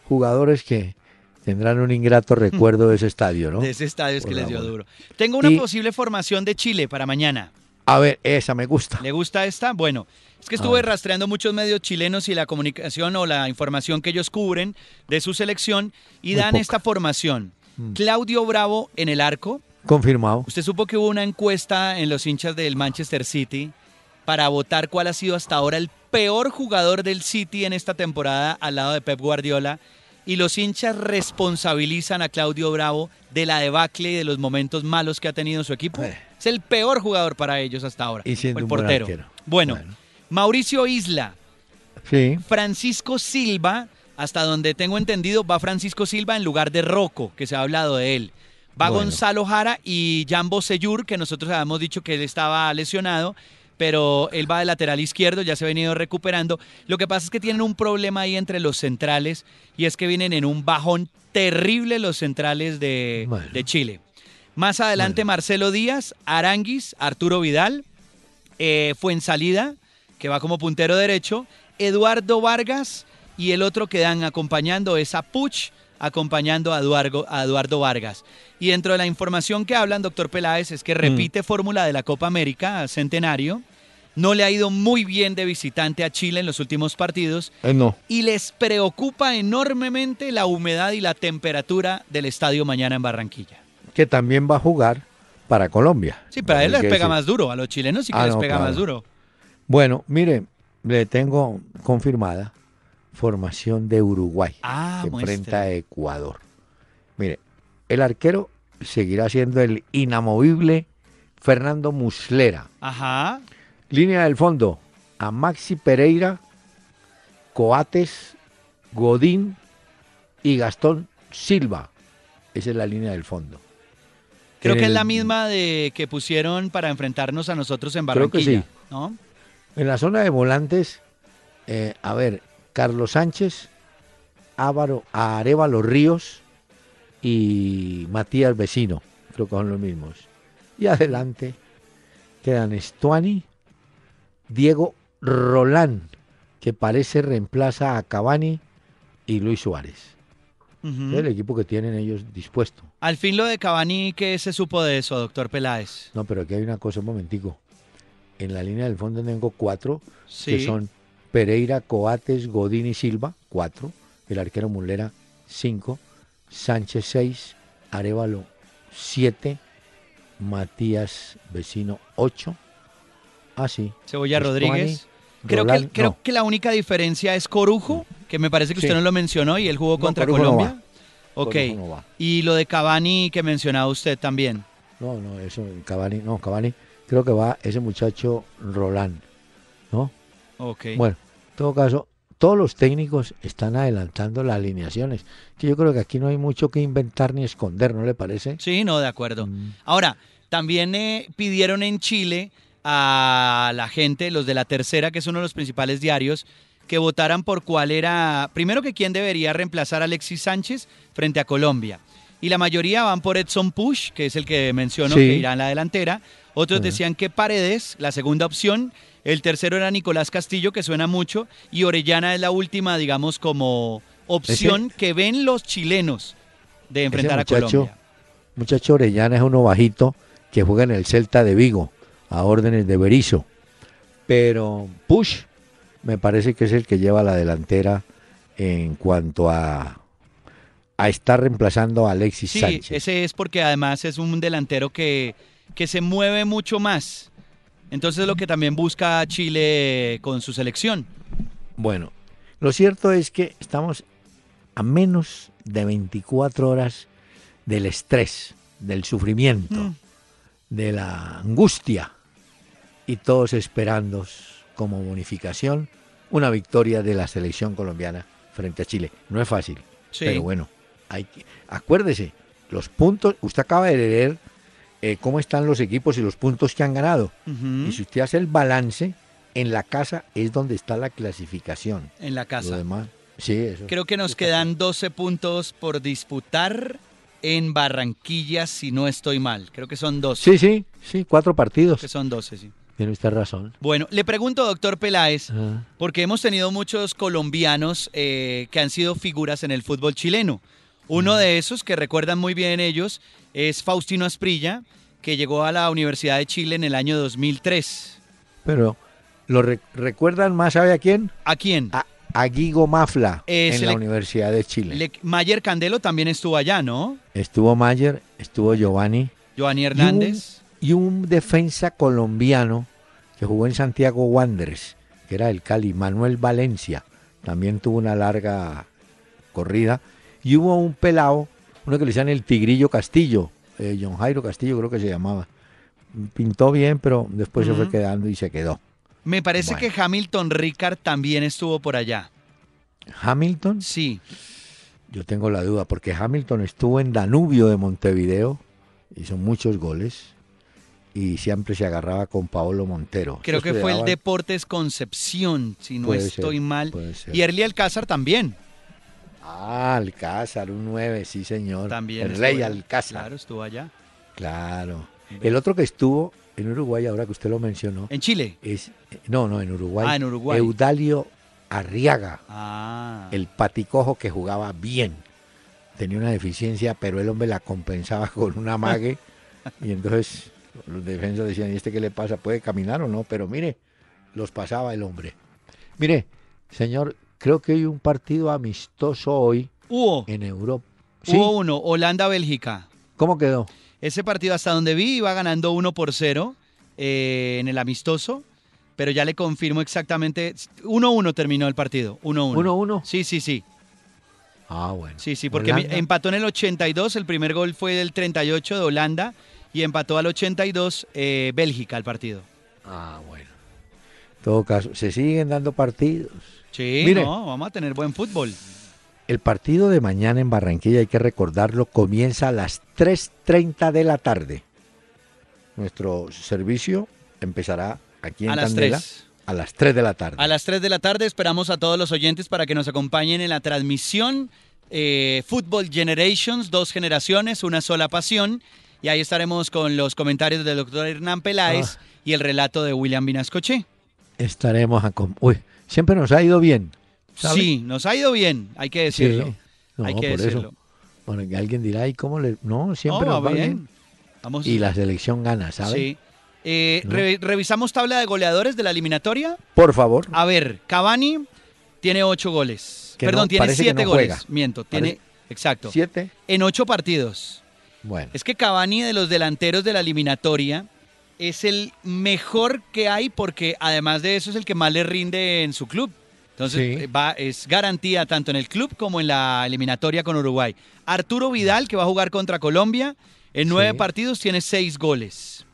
jugadores que tendrán un ingrato recuerdo de ese estadio, ¿no? De ese estadio es Por que les dio duro. Tengo una Y- posible formación de Chile para mañana. A ver, esa me gusta. ¿Le gusta esta? Bueno, es que estuve rastreando muchos medios chilenos y la comunicación o la información que ellos cubren de su selección y dan esta formación. Mm. Claudio Bravo en el arco. Confirmado. Usted supo que hubo una encuesta en los hinchas del Manchester City para votar cuál ha sido hasta ahora el peor jugador del City en esta temporada al lado de Pep Guardiola. Y los hinchas responsabilizan a Claudio Bravo de la debacle y de los momentos malos que ha tenido su equipo. Eh. Es el peor jugador para ellos hasta ahora. Y siendo el portero. bueno Mauricio Isla. Sí. Francisco Silva, hasta donde tengo entendido, va Francisco Silva en lugar de Rocco, que se ha hablado de él. Va Gonzalo Jara y Jambo Seyur, que nosotros habíamos dicho que él estaba lesionado, pero él va de lateral izquierdo, ya se ha venido recuperando. Lo que pasa es que tienen un problema ahí entre los centrales y es que vienen en un bajón terrible los centrales de, Chile. Más adelante Marcelo Díaz, Aranguis, Arturo Vidal, eh, Fuensalida, que va como puntero derecho, Eduardo Vargas y el otro que dan acompañando es a Puch, acompañando a Eduardo, a Eduardo Vargas. Y dentro de la información que hablan, doctor Peláez, es que repite mm. fórmula de la Copa América Centenario. No le ha ido muy bien de visitante a Chile en los últimos partidos. Eh, no. Y les preocupa enormemente la humedad y la temperatura del estadio mañana en Barranquilla. Que también va a jugar para Colombia. Sí, pero a él les pega más duro. A los chilenos sí que ah, les pega más duro. Bueno, mire, le tengo confirmada formación de Uruguay ah, que enfrenta a Ecuador. Mire, el arquero seguirá siendo el inamovible Fernando Muslera. Ajá. Línea del fondo, a Maxi Pereira, Coates, Godín y Gastón Silva. Esa es la línea del fondo. Creo que es la misma de que pusieron para enfrentarnos a nosotros en Barranquilla, Creo que sí. ¿no? En la zona de volantes, eh, a ver, Carlos Sánchez, Ávaro, Arevalo Ríos y Matías Vecino, creo que son los mismos. Y adelante quedan Estuani, Diego Rolán, que parece reemplaza a Cavani y Luis Suárez. El equipo que tienen ellos dispuesto. Al fin lo de Cavani, ¿qué se supo de eso, doctor Peláez? No, pero aquí hay una cosa, un momentico en la línea del fondo tengo cuatro, que son Pereira, Coates, Godín y Silva, cuatro, el arquero Mulera, cinco, Sánchez, seis, Arevalo, siete, Matías Vecino, ocho, así. Ah, Cebolla Rodríguez. Creo, que, creo que la única diferencia es Corujo, que me parece que usted no lo mencionó y él jugó contra Colombia. ok. y lo de Cavani que mencionaba usted también. No, no, eso, Cavani, no, Cavani creo que va ese muchacho Roland, ¿no? Bueno, en todo caso, todos los técnicos están adelantando las alineaciones. Que yo creo que aquí no hay mucho que inventar ni esconder, ¿no le parece? Sí, no, de acuerdo. Mm. Ahora, también eh, pidieron en Chile a la gente, los de la tercera, que es uno de los principales diarios, que votaran por cuál era, primero que quién debería reemplazar a Alexis Sánchez frente a Colombia. Y la mayoría van por Edson Push, que es el que mencionó que irá en la delantera. Otros decían que Paredes, la segunda opción. El tercero era Nicolás Castillo, que suena mucho. Y Orellana es la última, digamos, como opción que ven los chilenos de enfrentar a Colombia. Muchacho Orellana es uno bajito que juega en el Celta de Vigo, a órdenes de Berizo. Pero Push me parece que es el que lleva la delantera en cuanto a a estar reemplazando a Alexis sí, ese es porque además es un delantero que que se mueve mucho más. Entonces es lo que también busca Chile con su selección. Bueno, lo cierto es que estamos a menos de 24 horas del estrés, del sufrimiento, mm. de la angustia y todos esperando como bonificación una victoria de la selección colombiana frente a Chile. No es fácil, pero bueno, hay que, acuérdese, los puntos, usted acaba de leer eh, cómo están los equipos y los puntos que han ganado. Y si usted hace el balance, en la casa es donde está la clasificación. En la casa. sí, eso. Creo que nos quedan 12 puntos por disputar en Barranquilla, si no estoy mal. Creo que son 12. Sí, sí, sí, cuatro partidos. Que son 12, sí. Tiene usted razón. Bueno, le pregunto, doctor Peláez, porque hemos tenido muchos colombianos eh, que han sido figuras en el fútbol chileno. Uno de esos que recuerdan muy bien ellos es Faustino Asprilla, que llegó a la Universidad de Chile en el año 2003. Pero, ¿lo recuerdan más, sabe a quién? ¿A quién? A, Guigo Mafla en la Universidad de Chile. Mayer Candelo también estuvo allá, ¿no? Estuvo Mayer, estuvo Giovanni. Giovanni Hernández. Y un, defensa colombiano que jugó en Santiago Wanderers, que era el Cali, Manuel Valencia. También tuvo una larga corrida. Y hubo un pelado, uno que le decían el Tigrillo Castillo, eh, John Jairo Castillo creo que se llamaba. Pintó bien, pero después se fue quedando y se quedó. Me parece que Hamilton Ricard también estuvo por allá. ¿Hamilton? Sí. Yo tengo la duda, porque Hamilton estuvo en Danubio de Montevideo, hizo muchos goles y siempre se agarraba con Paolo Montero. Creo que fue el Deportes Concepción, si no estoy mal. Y Erli Alcázar también. Ah, Alcázar, un 9, sí señor. También. El rey Alcázar. Claro, estuvo allá. Claro. El otro que estuvo en Uruguay, ahora que usted lo mencionó. ¿En Chile? Es, no, no, en Uruguay. Ah, en Uruguay. Eudalio Arriaga. Ah. El paticojo que jugaba bien. Tenía una deficiencia, pero el hombre la compensaba con una mague. y entonces los defensores decían, ¿y este qué le pasa? ¿Puede caminar o no? Pero mire, los pasaba el hombre. Mire, señor, creo que hay un partido amistoso hoy Hubo. en Europa. Hubo uno, Holanda-Bélgica. ¿Cómo quedó? Ese partido hasta donde vi iba ganando 1 por 0 eh, en el amistoso, pero ya le confirmo exactamente, 1-1 terminó el partido, 1-1. ¿1-1? Sí, sí, sí. Ah, bueno. Sí, sí, porque empató en el 82, el primer gol fue del 38 de Holanda y empató al 82 eh, Bélgica el partido. Ah, bueno. En todo caso, se siguen dando partidos. Sí, no, vamos a tener buen fútbol. El partido de mañana en Barranquilla, hay que recordarlo, comienza a las 3.30 de la tarde. Nuestro servicio empezará aquí en a las 3. a las 3 de la tarde. A las 3 de la tarde esperamos a todos los oyentes para que nos acompañen en la transmisión eh, Football Generations, dos generaciones, una sola pasión. Y ahí estaremos con los comentarios del doctor Hernán Peláez ah. y el relato de William Vinascoche. Estaremos a... Uy, siempre nos ha ido bien. Sí, nos ha ido bien, hay que decirlo. hay que decirlo. Bueno, alguien dirá, ¿y cómo le.? No, siempre nos va bien. Vamos... Y la selección gana, ¿sabes? Sí. Eh, ¿Revisamos tabla de goleadores de la eliminatoria? Por favor. A ver, Cavani tiene ocho goles. Perdón, tiene siete goles. Miento, tiene. Exacto. ¿Siete? En ocho partidos. Bueno. Es que Cavani de los delanteros de la eliminatoria es el mejor que hay porque además de eso es el que más le rinde en su club. Entonces va, es garantía tanto en el club como en la eliminatoria con Uruguay. Arturo Vidal, que va a jugar contra Colombia, en nueve partidos tiene seis goles.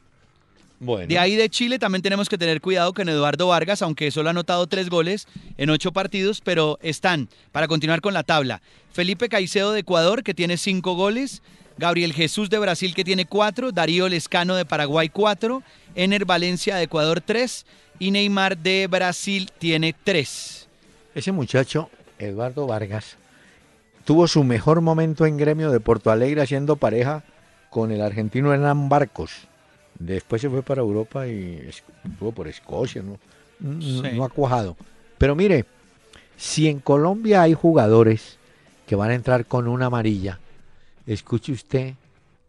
Bueno. De ahí de Chile también tenemos que tener cuidado con Eduardo Vargas, aunque solo ha anotado tres goles en ocho partidos, pero están, para continuar con la tabla, Felipe Caicedo de Ecuador, que tiene cinco goles, Gabriel Jesús de Brasil que tiene cuatro, Darío Lescano de Paraguay cuatro, Ener Valencia de Ecuador tres y Neymar de Brasil tiene tres. Ese muchacho, Eduardo Vargas, tuvo su mejor momento en gremio de Porto Alegre haciendo pareja con el argentino Hernán Barcos. Después se fue para Europa y estuvo por Escocia, ¿no? No ha cuajado. Pero mire, si en Colombia hay jugadores que van a entrar con una amarilla, escuche usted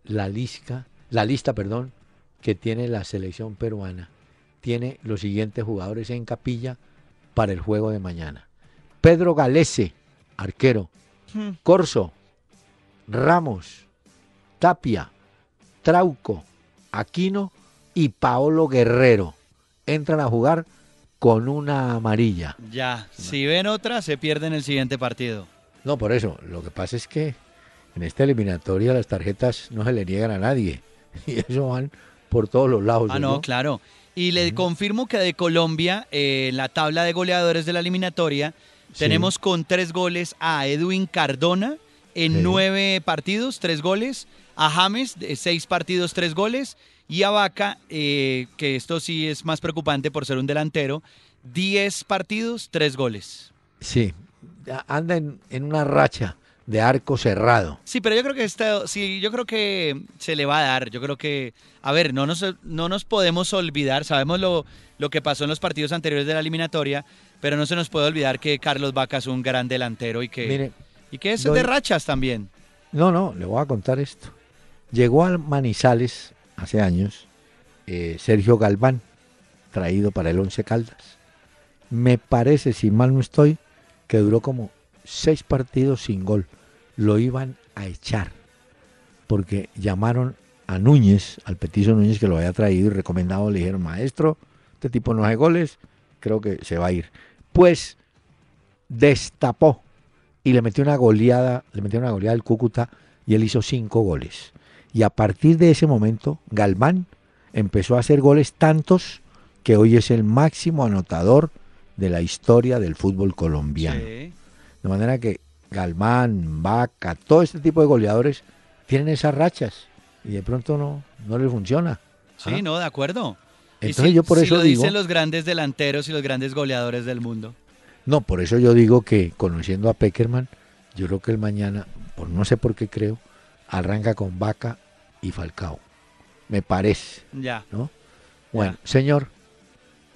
la lista, la lista, perdón, que tiene la selección peruana. Tiene los siguientes jugadores en capilla para el juego de mañana. Pedro Galese, arquero. Hmm. Corso, Ramos, Tapia, Trauco, Aquino y Paolo Guerrero. Entran a jugar con una amarilla. Ya, si ven otra, se pierden el siguiente partido. No, por eso. Lo que pasa es que en esta eliminatoria las tarjetas no se le niegan a nadie. Y eso van por todos los lados. Ah, no, claro. Y le confirmo que de Colombia, eh, en la tabla de goleadores de la eliminatoria, tenemos con tres goles a Edwin Cardona en nueve partidos, tres goles. A James, de seis partidos, tres goles. Y a Vaca, eh, que esto sí es más preocupante por ser un delantero, diez partidos, tres goles. Sí, anda en una racha de arco cerrado. Sí, pero yo creo que esto, sí, yo creo que se le va a dar. Yo creo que, a ver, no nos, no nos podemos olvidar, sabemos lo, lo que pasó en los partidos anteriores de la eliminatoria, pero no se nos puede olvidar que Carlos Vaca es un gran delantero y que, y que es de rachas también. No, no, le voy a contar esto. Llegó a Manizales hace años, eh, Sergio Galván, traído para el Once Caldas. Me parece, si mal no estoy, que duró como seis partidos sin gol. Lo iban a echar porque llamaron a Núñez, al petizo Núñez que lo había traído y recomendado, le dijeron, maestro, este tipo no hace goles, creo que se va a ir. Pues destapó y le metió una goleada, le metió una goleada al Cúcuta y él hizo cinco goles. Y a partir de ese momento, Galván empezó a hacer goles tantos que hoy es el máximo anotador de la historia del fútbol colombiano. De manera que Galván, Vaca, todo este tipo de goleadores tienen esas rachas y de pronto no, no les funciona. Sí, ¿Ah? no, de acuerdo. Entonces yo por eso lo digo, dicen los grandes delanteros y los grandes goleadores del mundo. No, por eso yo digo que conociendo a Peckerman, yo creo que el mañana, por no sé por qué creo, arranca con Vaca y Falcao. Me parece. Ya. ¿No? Bueno, señor,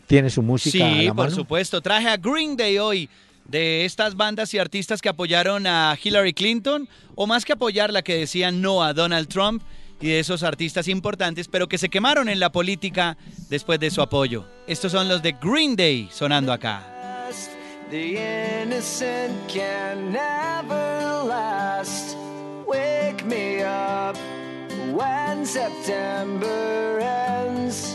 ¿tiene su música? Sí, por supuesto. Traje a Green Day hoy de estas bandas y artistas que apoyaron a Hillary Clinton, o más que apoyarla, que decían no a Donald Trump, y de esos artistas importantes, pero que se quemaron en la política después de su apoyo. Estos son los de Green Day sonando acá. The innocent can never last. Wake me up when September ends.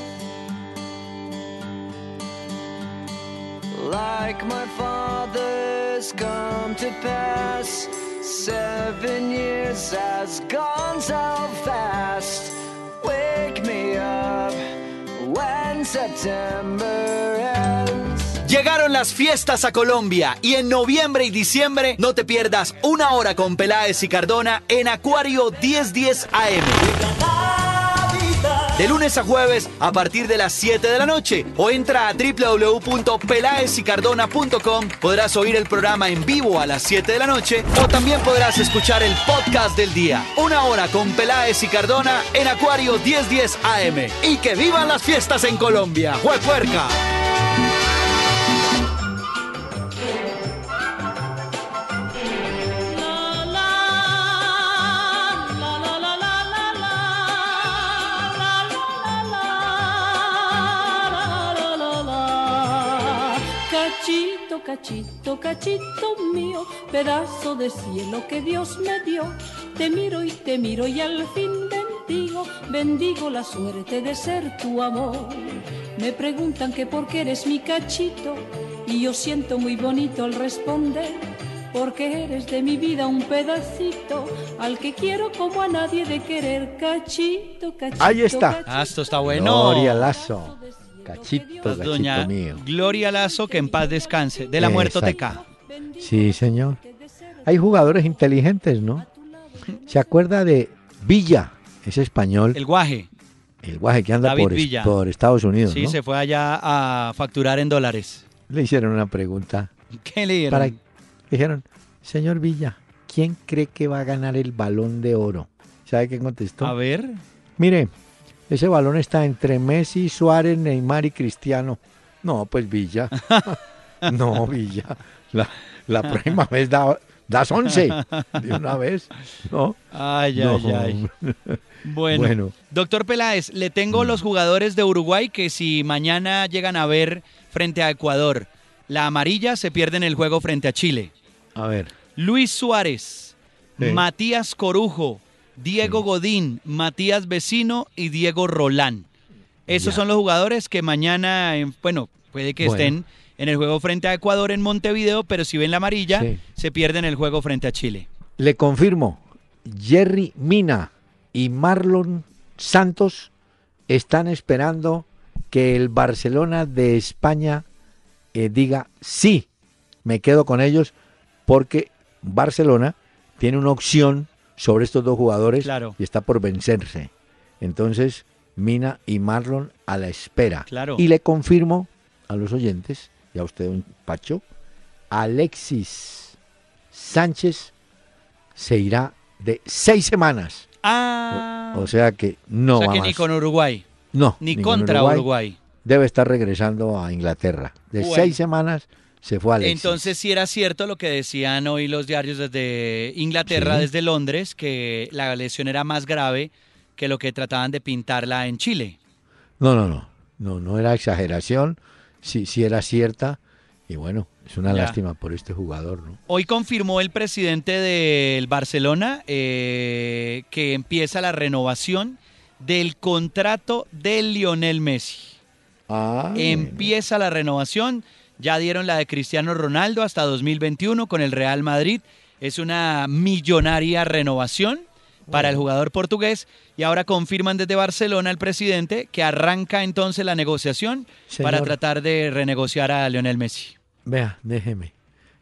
Like my father's come to pass. Seven years has gone so fast. Wake me up when September ends. Llegaron las fiestas a Colombia y en noviembre y diciembre no te pierdas una hora con Peláez y Cardona en Acuario 1010 AM. De lunes a jueves a partir de las 7 de la noche o entra a www.pelaesycardona.com. Podrás oír el programa en vivo a las 7 de la noche o también podrás escuchar el podcast del día. Una hora con Peláez y Cardona en Acuario 1010 AM. Y que vivan las fiestas en Colombia. ¡Juepuerca! Cachito, cachito mío, pedazo de cielo que Dios me dio. Te miro y te miro y al fin bendigo, bendigo la suerte de ser tu amor. Me preguntan que por qué eres mi cachito y yo siento muy bonito al responder. Porque eres de mi vida un pedacito al que quiero como a nadie de querer, cachito, cachito. Ahí está. Ah, esto está bueno. Gloria Lazo. Cachito, Doña mío. Gloria Lazo, que en paz descanse, de la muerte muertoteca. Sí, señor. Hay jugadores inteligentes, ¿no? ¿Se acuerda de Villa, ese español? El guaje. El guaje que anda por, por, Estados Unidos. Sí, se fue allá a facturar en dólares. Le hicieron una pregunta. ¿Qué le dieron? dijeron, señor Villa, ¿quién cree que va a ganar el balón de oro? ¿Sabe qué contestó? A ver. Mire, ese balón está entre Messi, Suárez, Neymar y Cristiano. No, pues Villa. no, Villa. La, próxima vez da, das 11 de una vez. ¿no? Ay, ay, ay. Bueno, doctor Peláez, le tengo los jugadores de Uruguay que si mañana llegan a ver frente a Ecuador, la amarilla se pierde en el juego frente a Chile. A ver. Luis Suárez, Matías Corujo, Diego Godín, Matías Vecino y Diego Rolán. Esos son los jugadores que mañana, bueno, puede que estén en el juego frente a Ecuador en Montevideo, pero si ven la amarilla, se pierden el juego frente a Chile. Le confirmo, Jerry Mina y Marlon Santos están esperando que el Barcelona de España eh, diga sí, me quedo con ellos, porque Barcelona tiene una opción sobre estos dos jugadores y está por vencerse. Entonces, Mina y Marlon a la espera. Y le confirmo a los oyentes, y a usted, un Pacho, Alexis Sánchez se irá de seis semanas. Ah. O, sea que no. O sea que ni con Uruguay. No. Ni, contra Uruguay. Debe estar regresando a Inglaterra. De seis semanas se fue Alexis. Entonces sí era cierto lo que decían hoy los diarios desde Inglaterra, desde Londres, que la lesión era más grave que lo que trataban de pintarla en Chile. No, no, no, no, no era exageración, sí, sí era cierta y bueno, es una lástima por este jugador, ¿no? Hoy confirmó el presidente del Barcelona eh, que empieza la renovación del contrato de Lionel Messi. Ah, empieza la renovación. Ya dieron la de Cristiano Ronaldo hasta 2021 con el Real Madrid. Es una millonaria renovación para el jugador portugués y ahora confirman desde Barcelona el presidente que arranca entonces la negociación para tratar de renegociar a Lionel Messi. Vea, déjeme,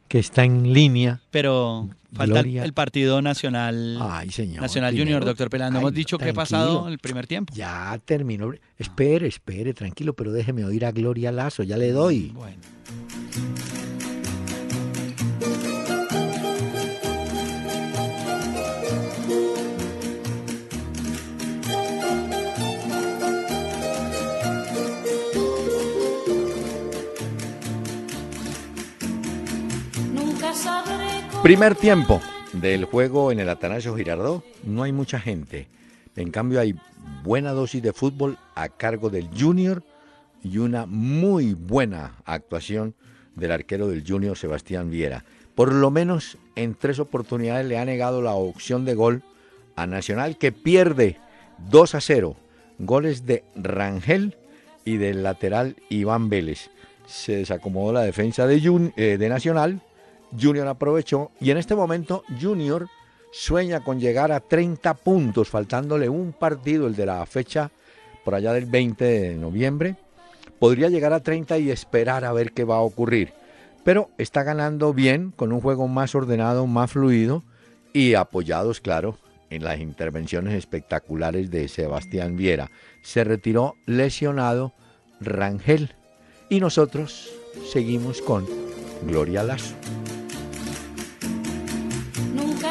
que está en línea. Pero falta el Partido Nacional, Ay, señor, Nacional Junior, doctor Pelando. Hemos dicho que ha pasado el primer tiempo. Ya terminó. Espere, espere, tranquilo, pero déjeme oír a Gloria Lazo, ya le doy. Bueno. Primer tiempo del juego en el Atanasio Girardot. No hay mucha gente. En cambio hay buena dosis de fútbol a cargo del Junior y una muy buena actuación del arquero del Junior Sebastián Viera. Por lo menos en tres oportunidades le ha negado la opción de gol a Nacional que pierde 2 a 0. Goles de Rangel y del lateral Iván Vélez. Se desacomodó la defensa de, eh, de Nacional Junior aprovechó y en este momento Junior sueña con llegar a 30 puntos, faltándole un partido, el de la fecha por allá del 20 de noviembre. Podría llegar a 30 y esperar a ver qué va a ocurrir. Pero está ganando bien, con un juego más ordenado, más fluido y apoyados, claro, en las intervenciones espectaculares de Sebastián Viera. Se retiró lesionado Rangel y nosotros seguimos con Gloria Lazo.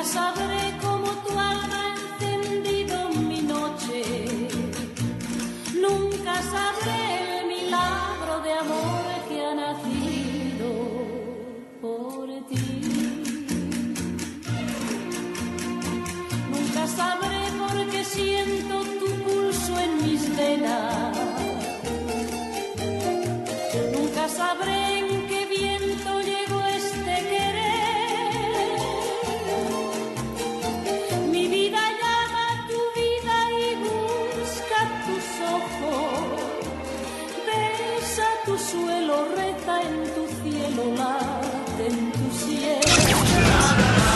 Sabré cómo tu alma ha encendido mi noche. Nunca sabré el milagro de amor que ha nacido por ti. Nunca sabré por qué siento tu pulso en mis venas. Nunca sabré